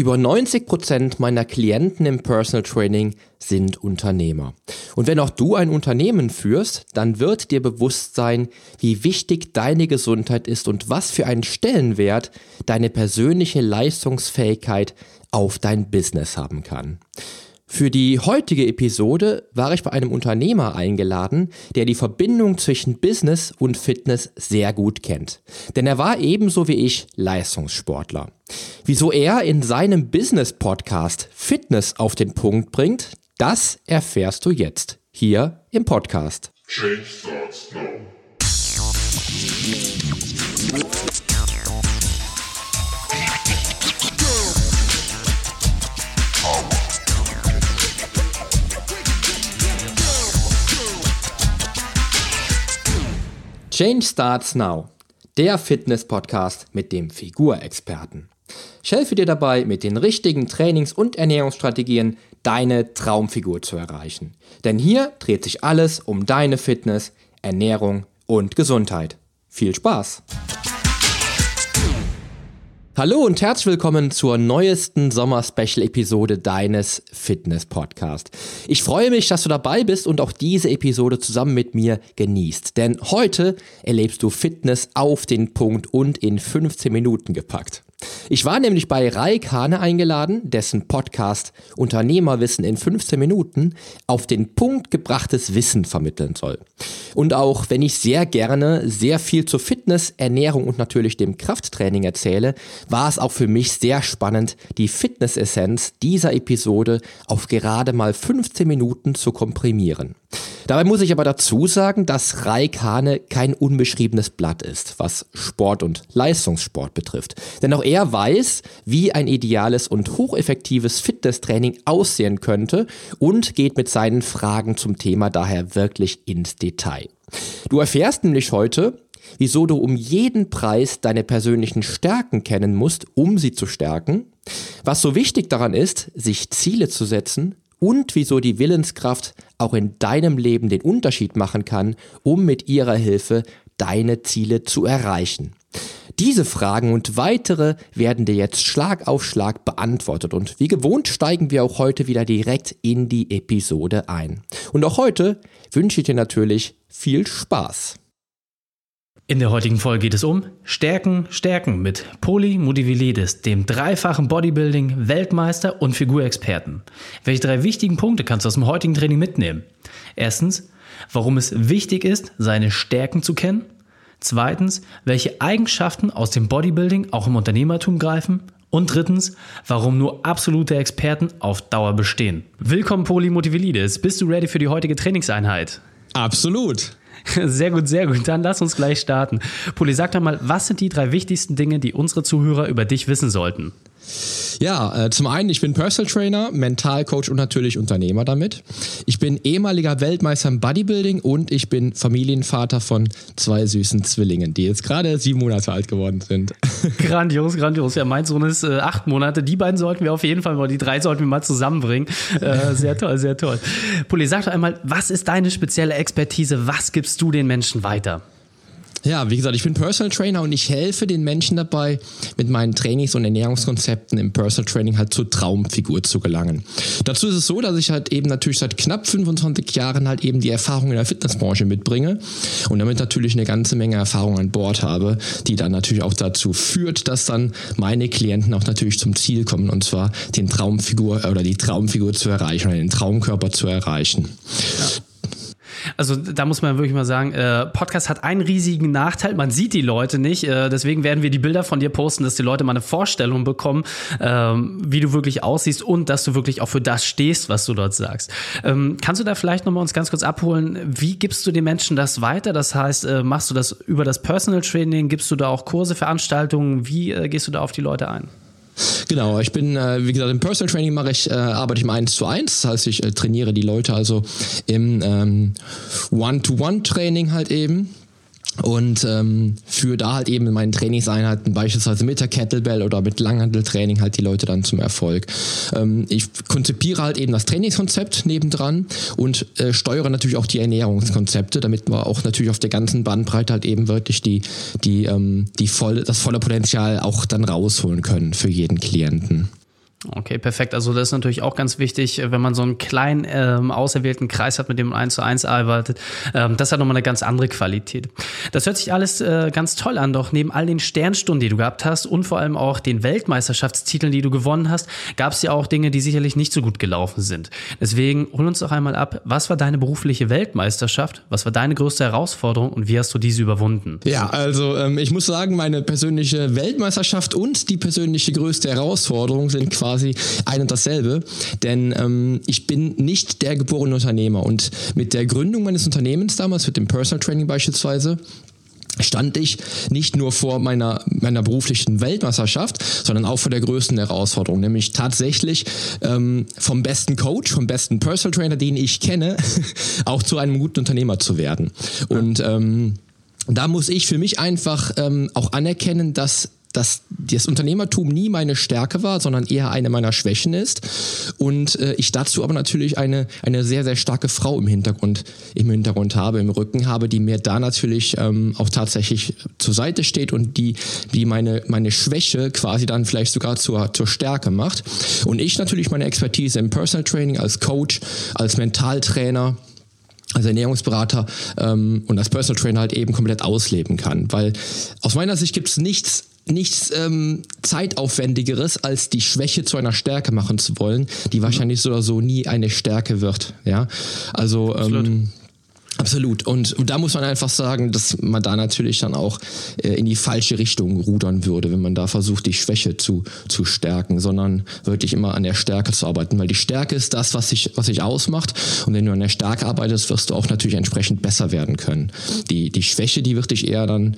Über 90 Prozent meiner Klienten im Personal Training sind Unternehmer. Und wenn auch du ein Unternehmen führst, dann wird dir bewusst sein, wie wichtig deine Gesundheit ist und was für einen Stellenwert deine persönliche Leistungsfähigkeit auf dein Business haben kann. Für die heutige Episode war ich bei einem Unternehmer eingeladen, der die Verbindung zwischen Business und Fitness sehr gut kennt. Denn er war ebenso wie ich Leistungssportler. Wieso er in seinem Business-Podcast Fitness auf den Punkt bringt, das erfährst du jetzt hier im Podcast. Change starts now. Change Starts Now, der Fitness-Podcast mit dem Figurexperten. Ich helfe dir dabei, mit den richtigen Trainings- und Ernährungsstrategien deine Traumfigur zu erreichen. Denn hier dreht sich alles um deine Fitness, Ernährung und Gesundheit. Viel Spaß! Hallo und herzlich willkommen zur neuesten Sommer-Special-Episode deines Fitness-Podcasts. Ich freue mich, dass du dabei bist und auch diese Episode zusammen mit mir genießt. Denn heute erlebst du Fitness auf den Punkt und in 15 Minuten gepackt. Ich war nämlich bei Raik Hane eingeladen, dessen Podcast Unternehmerwissen in 15 Minuten auf den Punkt gebrachtes Wissen vermitteln soll. Und auch wenn ich sehr gerne sehr viel zur Fitness, Ernährung und natürlich dem Krafttraining erzähle, war es auch für mich sehr spannend, die Fitnessessenz dieser Episode auf gerade mal 15 Minuten zu komprimieren. Dabei muss ich aber dazu sagen, dass Raik Hane kein unbeschriebenes Blatt ist, was Sport und Leistungssport betrifft. Denn auch er weiß, wie ein ideales und hocheffektives Fitnesstraining aussehen könnte und geht mit seinen Fragen zum Thema daher wirklich ins Detail. Du erfährst nämlich heute, wieso du um jeden Preis deine persönlichen Stärken kennen musst, um sie zu stärken, was so wichtig daran ist, sich Ziele zu setzen und wieso die Willenskraft auch in deinem Leben den Unterschied machen kann, um mit ihrer Hilfe deine Ziele zu erreichen. Diese Fragen und weitere werden dir jetzt Schlag auf Schlag beantwortet und wie gewohnt steigen wir auch heute wieder direkt in die Episode ein. Und auch heute wünsche ich dir natürlich viel Spaß. In der heutigen Folge geht es um Stärken, Stärken mit Poli Mudivilidis, dem dreifachen Bodybuilding-Weltmeister und Figurexperten. Welche drei wichtigen Punkte kannst du aus dem heutigen Training mitnehmen? Erstens, warum es wichtig ist, seine Stärken zu kennen. Zweitens, welche Eigenschaften aus dem Bodybuilding auch im Unternehmertum greifen. Und drittens, warum nur absolute Experten auf Dauer bestehen. Willkommen, Poli Motivilidis. Bist du ready für die heutige Trainingseinheit? Absolut. Sehr gut, sehr gut. Dann lass uns gleich starten. Poli, sag doch mal, was sind die drei wichtigsten Dinge, die unsere Zuhörer über dich wissen sollten? Ja, äh, zum einen, ich bin Personal Trainer, Mentalcoach und natürlich Unternehmer damit. Ich bin ehemaliger Weltmeister im Bodybuilding und ich bin Familienvater von zwei süßen Zwillingen, die jetzt gerade sieben Monate alt geworden sind. Grandios, grandios. Ja, mein Sohn ist äh, acht Monate. Die beiden sollten wir auf jeden Fall, die drei sollten wir mal zusammenbringen. Äh, sehr toll, sehr toll. Pulli, sag doch einmal, was ist deine spezielle Expertise? Was gibst du den Menschen weiter? Ja, wie gesagt, ich bin Personal Trainer und ich helfe den Menschen dabei, mit meinen Trainings und Ernährungskonzepten im Personal Training halt zur Traumfigur zu gelangen. Dazu ist es so, dass ich halt eben natürlich seit knapp 25 Jahren halt eben die Erfahrung in der Fitnessbranche mitbringe und damit natürlich eine ganze Menge Erfahrung an Bord habe, die dann natürlich auch dazu führt, dass dann meine Klienten auch natürlich zum Ziel kommen und zwar den Traumfigur oder die Traumfigur zu erreichen oder den Traumkörper zu erreichen. Ja. Also da muss man wirklich mal sagen, äh, Podcast hat einen riesigen Nachteil, man sieht die Leute nicht. Äh, deswegen werden wir die Bilder von dir posten, dass die Leute mal eine Vorstellung bekommen, ähm, wie du wirklich aussiehst und dass du wirklich auch für das stehst, was du dort sagst. Ähm, kannst du da vielleicht nochmal uns ganz kurz abholen, wie gibst du den Menschen das weiter? Das heißt, äh, machst du das über das Personal Training? Gibst du da auch Kurse, Veranstaltungen? Wie äh, gehst du da auf die Leute ein? Genau, ich bin, äh, wie gesagt, im Personal Training mache ich, äh, arbeite ich im 1 zu 1. Das heißt, ich äh, trainiere die Leute also im ähm, One-to-One-Training halt eben und ähm, führe da halt eben in meinen Trainingseinheiten beispielsweise mit der Kettlebell oder mit Langhandeltraining halt die Leute dann zum Erfolg. Ähm, ich konzipiere halt eben das Trainingskonzept nebendran und äh, steuere natürlich auch die Ernährungskonzepte, damit wir auch natürlich auf der ganzen Bandbreite halt eben wirklich die, die, ähm, die voll, das volle Potenzial auch dann rausholen können für jeden Klienten. Okay, perfekt. Also das ist natürlich auch ganz wichtig, wenn man so einen kleinen ähm, auserwählten Kreis hat, mit dem man eins zu eins arbeitet. Ähm, das hat nochmal eine ganz andere Qualität. Das hört sich alles äh, ganz toll an, doch neben all den Sternstunden, die du gehabt hast und vor allem auch den Weltmeisterschaftstiteln, die du gewonnen hast, gab es ja auch Dinge, die sicherlich nicht so gut gelaufen sind. Deswegen hol uns doch einmal ab, was war deine berufliche Weltmeisterschaft? Was war deine größte Herausforderung und wie hast du diese überwunden? Ja, also ähm, ich muss sagen, meine persönliche Weltmeisterschaft und die persönliche größte Herausforderung sind quasi quasi ein und dasselbe, denn ähm, ich bin nicht der geborene Unternehmer. Und mit der Gründung meines Unternehmens damals, mit dem Personal Training beispielsweise, stand ich nicht nur vor meiner, meiner beruflichen Weltmeisterschaft, sondern auch vor der größten Herausforderung, nämlich tatsächlich ähm, vom besten Coach, vom besten Personal Trainer, den ich kenne, auch zu einem guten Unternehmer zu werden. Und ähm, da muss ich für mich einfach ähm, auch anerkennen, dass dass das Unternehmertum nie meine Stärke war, sondern eher eine meiner Schwächen ist. Und äh, ich dazu aber natürlich eine, eine sehr, sehr starke Frau im Hintergrund, im Hintergrund habe, im Rücken habe, die mir da natürlich ähm, auch tatsächlich zur Seite steht und die, die meine, meine Schwäche quasi dann vielleicht sogar zur, zur Stärke macht. Und ich natürlich meine Expertise im Personal Training als Coach, als Mentaltrainer, als Ernährungsberater ähm, und als Personal Trainer halt eben komplett ausleben kann. Weil aus meiner Sicht gibt es nichts nichts ähm, zeitaufwendigeres, als die Schwäche zu einer Stärke machen zu wollen, die wahrscheinlich so oder so nie eine Stärke wird. Ja, also ähm, Absolut. Und, da muss man einfach sagen, dass man da natürlich dann auch äh, in die falsche Richtung rudern würde, wenn man da versucht, die Schwäche zu, zu stärken, sondern wirklich immer an der Stärke zu arbeiten. Weil die Stärke ist das, was sich, was sich ausmacht. Und wenn du an der Stärke arbeitest, wirst du auch natürlich entsprechend besser werden können. Die, die Schwäche, die wird dich eher dann,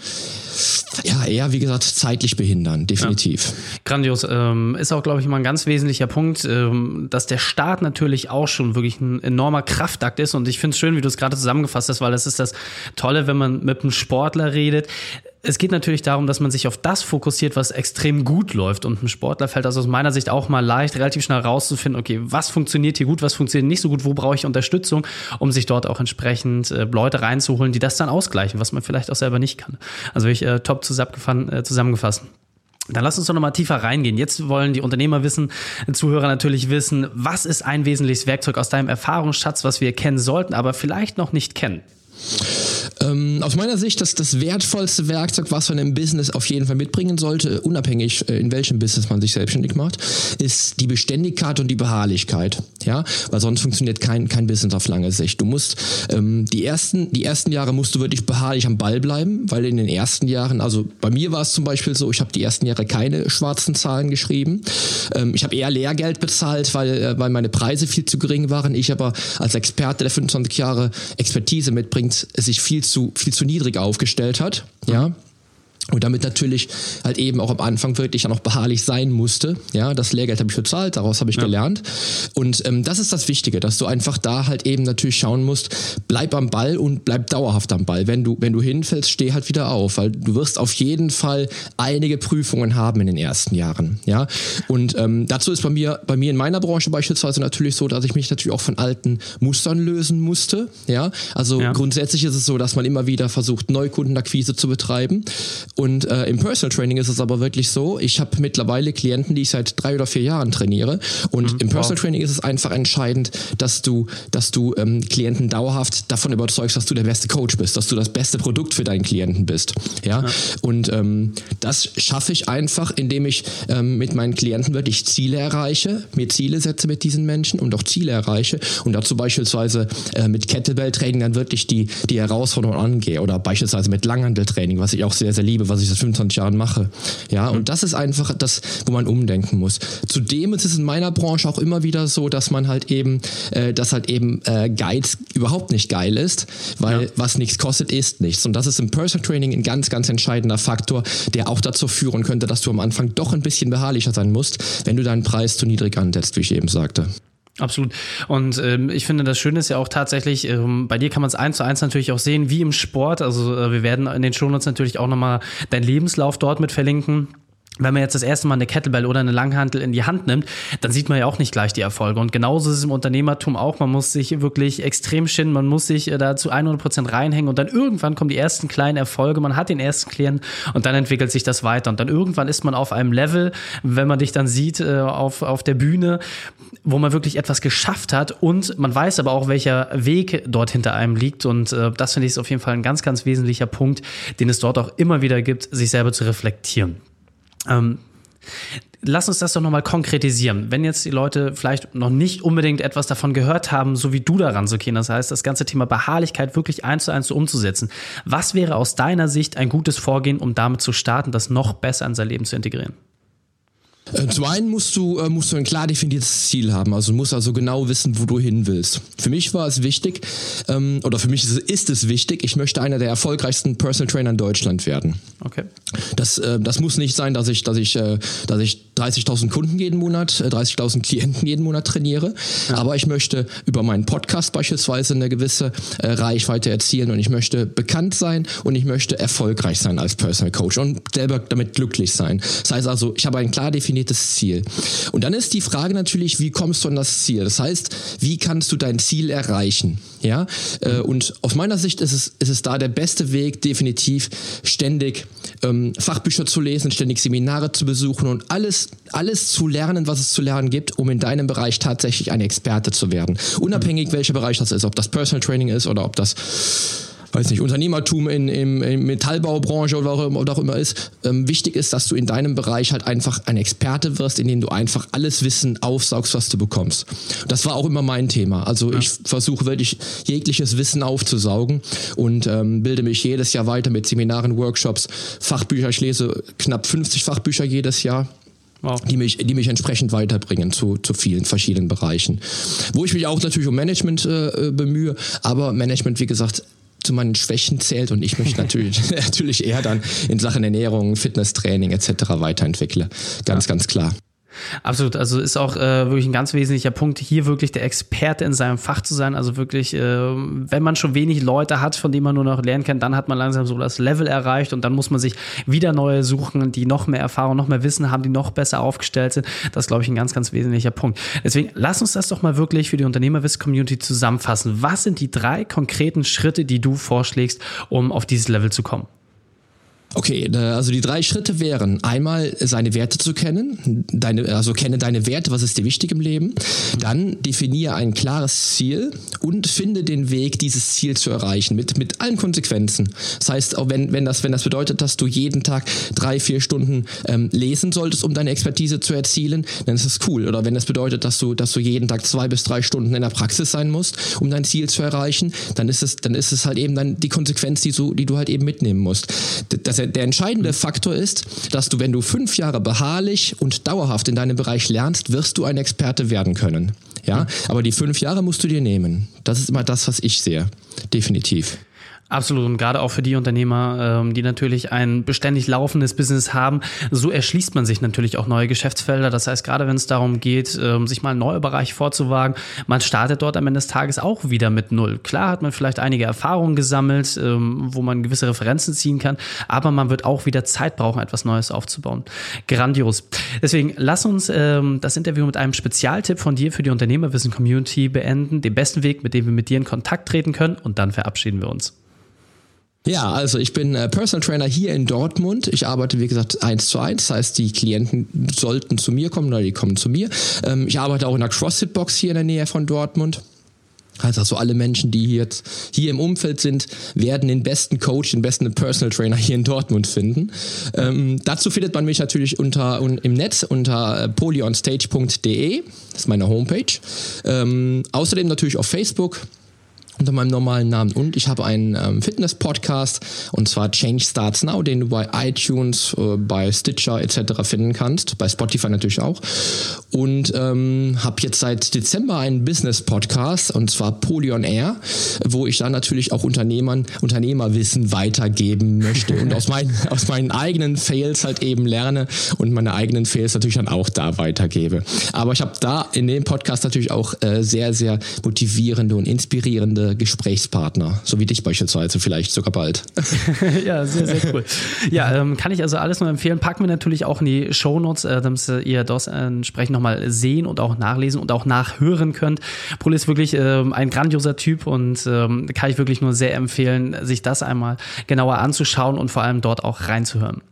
ja, eher, wie gesagt, zeitlich behindern, definitiv. Ja. Grandios. Ähm, ist auch, glaube ich, mal ein ganz wesentlicher Punkt, ähm, dass der Start natürlich auch schon wirklich ein enormer Kraftakt ist. Und ich finde es schön, wie du es gerade zusammengefasst zusammengefasst hast, weil das ist das Tolle, wenn man mit einem Sportler redet. Es geht natürlich darum, dass man sich auf das fokussiert, was extrem gut läuft. Und einem Sportler fällt das aus meiner Sicht auch mal leicht, relativ schnell rauszufinden, okay, was funktioniert hier gut, was funktioniert nicht so gut, wo brauche ich Unterstützung, um sich dort auch entsprechend äh, Leute reinzuholen, die das dann ausgleichen, was man vielleicht auch selber nicht kann. Also ich äh, top äh, zusammengefasst. Dann lass uns doch nochmal tiefer reingehen. Jetzt wollen die Unternehmer wissen, Zuhörer natürlich wissen, was ist ein wesentliches Werkzeug aus deinem Erfahrungsschatz, was wir kennen sollten, aber vielleicht noch nicht kennen? Ähm, aus meiner Sicht das, das wertvollste Werkzeug, was man im Business auf jeden Fall mitbringen sollte, unabhängig äh, in welchem Business man sich selbstständig macht, ist die Beständigkeit und die Beharrlichkeit. Ja, weil sonst funktioniert kein, kein Business auf lange Sicht. Du musst ähm, die ersten die ersten Jahre musst du wirklich beharrlich am Ball bleiben, weil in den ersten Jahren, also bei mir war es zum Beispiel so, ich habe die ersten Jahre keine schwarzen Zahlen geschrieben. Ähm, ich habe eher Lehrgeld bezahlt, weil äh, weil meine Preise viel zu gering waren. Ich aber als Experte, der 25 Jahre Expertise mitbringt, sich viel zu zu, viel zu niedrig aufgestellt hat. Ja. Und damit natürlich halt eben auch am Anfang wirklich dann auch beharrlich sein musste. Ja, das Lehrgeld habe ich bezahlt, daraus habe ich ja. gelernt. Und ähm, das ist das Wichtige, dass du einfach da halt eben natürlich schauen musst, bleib am Ball und bleib dauerhaft am Ball. Wenn du, wenn du hinfällst, steh halt wieder auf, weil du wirst auf jeden Fall einige Prüfungen haben in den ersten Jahren. Ja, und ähm, dazu ist bei mir, bei mir in meiner Branche beispielsweise natürlich so, dass ich mich natürlich auch von alten Mustern lösen musste. Ja, also ja. grundsätzlich ist es so, dass man immer wieder versucht, Neukundenakquise zu betreiben. Und äh, im Personal Training ist es aber wirklich so, ich habe mittlerweile Klienten, die ich seit drei oder vier Jahren trainiere. Und mhm, im Personal wow. Training ist es einfach entscheidend, dass du, dass du ähm, Klienten dauerhaft davon überzeugst, dass du der beste Coach bist, dass du das beste Produkt für deinen Klienten bist. Ja. ja. Und ähm, das schaffe ich einfach, indem ich ähm, mit meinen Klienten wirklich Ziele erreiche, mir Ziele setze mit diesen Menschen und auch Ziele erreiche und dazu beispielsweise äh, mit Kettlebell-Training dann wirklich die, die Herausforderung angehe oder beispielsweise mit Langhandeltraining, was ich auch sehr, sehr liebe lebe, was ich seit 25 Jahren mache. Ja, und das ist einfach das, wo man umdenken muss. Zudem ist es in meiner Branche auch immer wieder so, dass man halt eben, äh, dass halt eben äh, Guides überhaupt nicht geil ist, weil ja. was nichts kostet, ist nichts. Und das ist im Personal Training ein ganz, ganz entscheidender Faktor, der auch dazu führen könnte, dass du am Anfang doch ein bisschen beharrlicher sein musst, wenn du deinen Preis zu niedrig ansetzt, wie ich eben sagte. Absolut. Und ähm, ich finde, das Schöne ist ja auch tatsächlich, ähm, bei dir kann man es eins zu eins natürlich auch sehen, wie im Sport. Also äh, wir werden in den Shownotes natürlich auch nochmal deinen Lebenslauf dort mit verlinken. Wenn man jetzt das erste Mal eine Kettlebell oder eine Langhantel in die Hand nimmt, dann sieht man ja auch nicht gleich die Erfolge. Und genauso ist es im Unternehmertum auch. Man muss sich wirklich extrem schinnen, man muss sich äh, da zu 100 Prozent reinhängen und dann irgendwann kommen die ersten kleinen Erfolge. Man hat den ersten Klienten und dann entwickelt sich das weiter. Und dann irgendwann ist man auf einem Level, wenn man dich dann sieht äh, auf, auf der Bühne, wo man wirklich etwas geschafft hat und man weiß aber auch, welcher Weg dort hinter einem liegt. Und äh, das finde ich ist auf jeden Fall ein ganz, ganz wesentlicher Punkt, den es dort auch immer wieder gibt, sich selber zu reflektieren. Ähm, lass uns das doch nochmal konkretisieren. Wenn jetzt die Leute vielleicht noch nicht unbedingt etwas davon gehört haben, so wie du daran zu gehen, das heißt, das ganze Thema Beharrlichkeit wirklich eins zu eins so umzusetzen. Was wäre aus deiner Sicht ein gutes Vorgehen, um damit zu starten, das noch besser in sein Leben zu integrieren? Äh, zum einen musst du, äh, musst du ein klar definiertes Ziel haben. Also du musst also genau wissen, wo du hin willst. Für mich war es wichtig, ähm, oder für mich ist, ist, es wichtig, ich möchte einer der erfolgreichsten Personal Trainer in Deutschland werden. Okay. Das, äh, das muss nicht sein, dass ich, dass ich, äh, dass ich 30.000 Kunden jeden Monat, 30.000 äh, Klienten jeden Monat trainiere. Ja. Aber ich möchte über meinen Podcast beispielsweise eine gewisse äh, Reichweite erzielen und ich möchte bekannt sein und ich möchte erfolgreich sein als Personal Coach und selber damit glücklich sein. Das heißt also, ich habe ein klar definiertes definiertes Ziel. Und dann ist die Frage natürlich, wie kommst du an das Ziel? Das heißt, wie kannst du dein Ziel erreichen? Ja, äh, und aus meiner Sicht ist es, ist es da der beste Weg, definitiv ständig ähm, Fachbücher zu lesen, ständig Seminare zu besuchen und alles, alles zu lernen, was es zu lernen gibt, um in deinem Bereich tatsächlich ein Experte zu werden. Unabhängig, welcher Bereich das ist, ob das Personal Training ist oder ob das weiß nicht, Unternehmertum in, in, in Metallbaubranche oder auch, auch immer ist. Ähm, wichtig ist, dass du in deinem Bereich halt einfach ein Experte wirst, in dem du einfach alles Wissen aufsaugst, was du bekommst. Das war auch immer mein Thema. Also ja. ich versuche wirklich jegliches Wissen aufzusaugen und ähm, bilde mich jedes Jahr weiter mit Seminaren, Workshops, Fachbücher. Ich lese knapp 50 Fachbücher jedes Jahr. Wow. Die, mich, die mich entsprechend weiterbringen zu, zu vielen verschiedenen Bereichen. Wo ich mich auch natürlich um Management äh, bemühe, aber Management, wie gesagt, zu meinen Schwächen zählt und ich mich natürlich, natürlich eher dann in Sachen Ernährung, Fitnesstraining etc. weiterentwickle. Ganz, ja. ganz klar. Absolut, also ist auch äh, wirklich ein ganz wesentlicher Punkt, hier wirklich der Experte in seinem Fach zu sein. Also wirklich, äh, wenn man schon wenig Leute hat, von denen man nur noch lernen kann, dann hat man langsam so das Level erreicht und dann muss man sich wieder neue suchen, die noch mehr Erfahrung, noch mehr Wissen haben, die noch besser aufgestellt sind. Das ist, glaube ich, ein ganz, ganz wesentlicher Punkt. Deswegen lass uns das doch mal wirklich für die Unternehmerwiss-Community zusammenfassen. Was sind die drei konkreten Schritte, die du vorschlägst, um auf dieses Level zu kommen? Okay, also die drei Schritte wären einmal seine Werte zu kennen, deine, also kenne deine Werte, was ist dir wichtig im Leben, dann definiere ein klares Ziel und finde den Weg, dieses Ziel zu erreichen mit, mit allen Konsequenzen. Das heißt, auch wenn, wenn, das, wenn das bedeutet, dass du jeden Tag drei, vier Stunden ähm, lesen solltest, um deine Expertise zu erzielen, dann ist das cool. Oder wenn das bedeutet, dass du, dass du jeden Tag zwei bis drei Stunden in der Praxis sein musst, um dein Ziel zu erreichen, dann ist es, dann ist es halt eben dann die Konsequenz, die du, die du halt eben mitnehmen musst. Das der, entscheidende Faktor ist, dass du, wenn du fünf Jahre beharrlich und dauerhaft in deinem Bereich lernst, wirst du ein Experte werden können. Ja, aber die fünf Jahre musst du dir nehmen. Das ist immer das, was ich sehe. Definitiv. Absolut und gerade auch für die Unternehmer, ähm, die natürlich ein beständig laufendes Business haben, so erschließt man sich natürlich auch neue Geschäftsfelder. Das heißt, gerade wenn es darum geht, ähm, sich mal neue Bereiche vorzuwagen, man startet dort am Ende des Tages auch wieder mit Null. Klar hat man vielleicht einige Erfahrungen gesammelt, ähm, wo man gewisse Referenzen ziehen kann, aber man wird auch wieder Zeit brauchen, etwas Neues aufzubauen. Grandios. Deswegen lass uns das Interview mit einem Spezialtipp von dir für die Unternehmerwissen-Community beenden, den besten Weg, mit dem wir mit dir in Kontakt treten können und dann verabschieden wir uns. Ja, also ich bin äh, Personal Trainer hier in Dortmund. Ich arbeite, wie gesagt, eins zu eins. Das heißt, die Klienten sollten zu mir kommen oder die kommen zu mir. Ähm, ich arbeite auch in der CrossFit-Box hier in der Nähe von Dortmund. Also alle Menschen, die jetzt hier im Umfeld sind, werden den besten Coach, den besten Personal Trainer hier in Dortmund finden. Ähm, dazu findet man mich natürlich unter un, im Netz unter äh, polyonstage.de. Das ist meine Homepage. Ähm, außerdem natürlich auf Facebook unter meinem normalen Namen. Und ich habe einen ähm, Fitness-Podcast und zwar Change Starts Now, den du bei iTunes, äh, bei Stitcher etc. finden kannst, bei Spotify natürlich auch. und ähm, habe jetzt seit Dezember einen Business-Podcast und zwar Polyon Air, wo ich dann natürlich auch Unternehmern, Unternehmerwissen weitergeben möchte und aus, mein, aus meinen eigenen Fails halt eben lerne und meine eigenen Fails natürlich dann auch da weitergebe. Aber ich habe da in dem Podcast natürlich auch äh, sehr, sehr motivierende und inspirierende Gesprächspartner, so wie dich beispielsweise vielleicht sogar bald. ja, sehr, sehr cool. Ja, ähm, kann ich also alles nur empfehlen. Packen wir natürlich auch in die Shownotes, äh, damit ihr das entsprechend nochmal sehen und auch nachlesen und auch nachhören könnt. Poli ist wirklich ähm, ein grandioser Typ und ähm, kann ich wirklich nur sehr empfehlen, sich das einmal genauer anzuschauen und vor allem dort auch reinzuhören.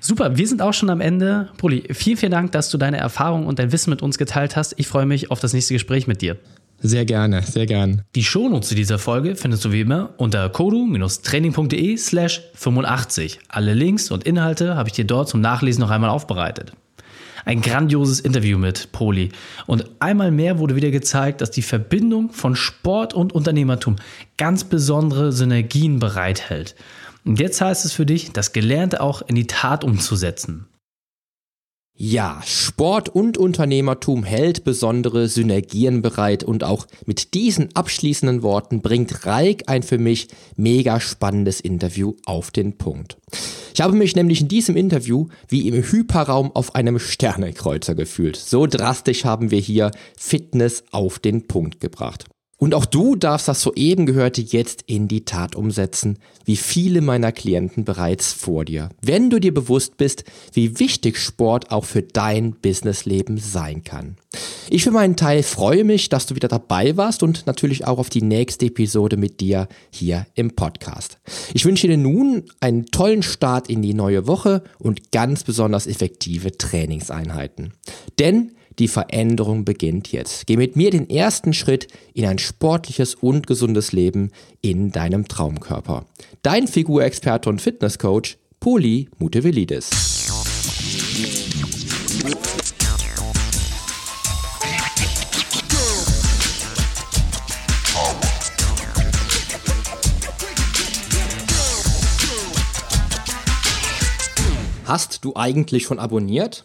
Super, wir sind auch schon am Ende. Poli, vielen, vielen Dank, dass du deine Erfahrung und dein Wissen mit uns geteilt hast. Ich freue mich auf das nächste Gespräch mit dir. Sehr gerne, sehr gern. Die Shownotes zu dieser Folge findest du wie immer unter kodu-training.de slash 85. Alle Links und Inhalte habe ich dir dort zum Nachlesen noch einmal aufbereitet. Ein grandioses Interview mit Poli. Und einmal mehr wurde wieder gezeigt, dass die Verbindung von Sport und Unternehmertum ganz besondere Synergien bereithält. Und jetzt heißt es für dich, das Gelernte auch in die Tat umzusetzen. Ja, Sport und Unternehmertum hält besondere Synergien bereit und auch mit diesen abschließenden Worten bringt Reik ein für mich mega spannendes Interview auf den Punkt. Ich habe mich nämlich in diesem Interview wie im Hyperraum auf einem Sternekreuzer gefühlt. So drastisch haben wir hier Fitness auf den Punkt gebracht. Und auch du darfst das soeben Gehörte jetzt in die Tat umsetzen, wie viele meiner Klienten bereits vor dir. Wenn du dir bewusst bist, wie wichtig Sport auch für dein Businessleben sein kann. Ich für meinen Teil freue mich, dass du wieder dabei warst und natürlich auch auf die nächste Episode mit dir hier im Podcast. Ich wünsche dir nun einen tollen Start in die neue Woche und ganz besonders effektive Trainingseinheiten. Denn die Veränderung beginnt jetzt. Geh mit mir den ersten Schritt in ein sportliches und gesundes Leben in deinem Traumkörper. Dein Figurexperte und Fitnesscoach, Poli Mutevelidis. Hast du eigentlich schon abonniert?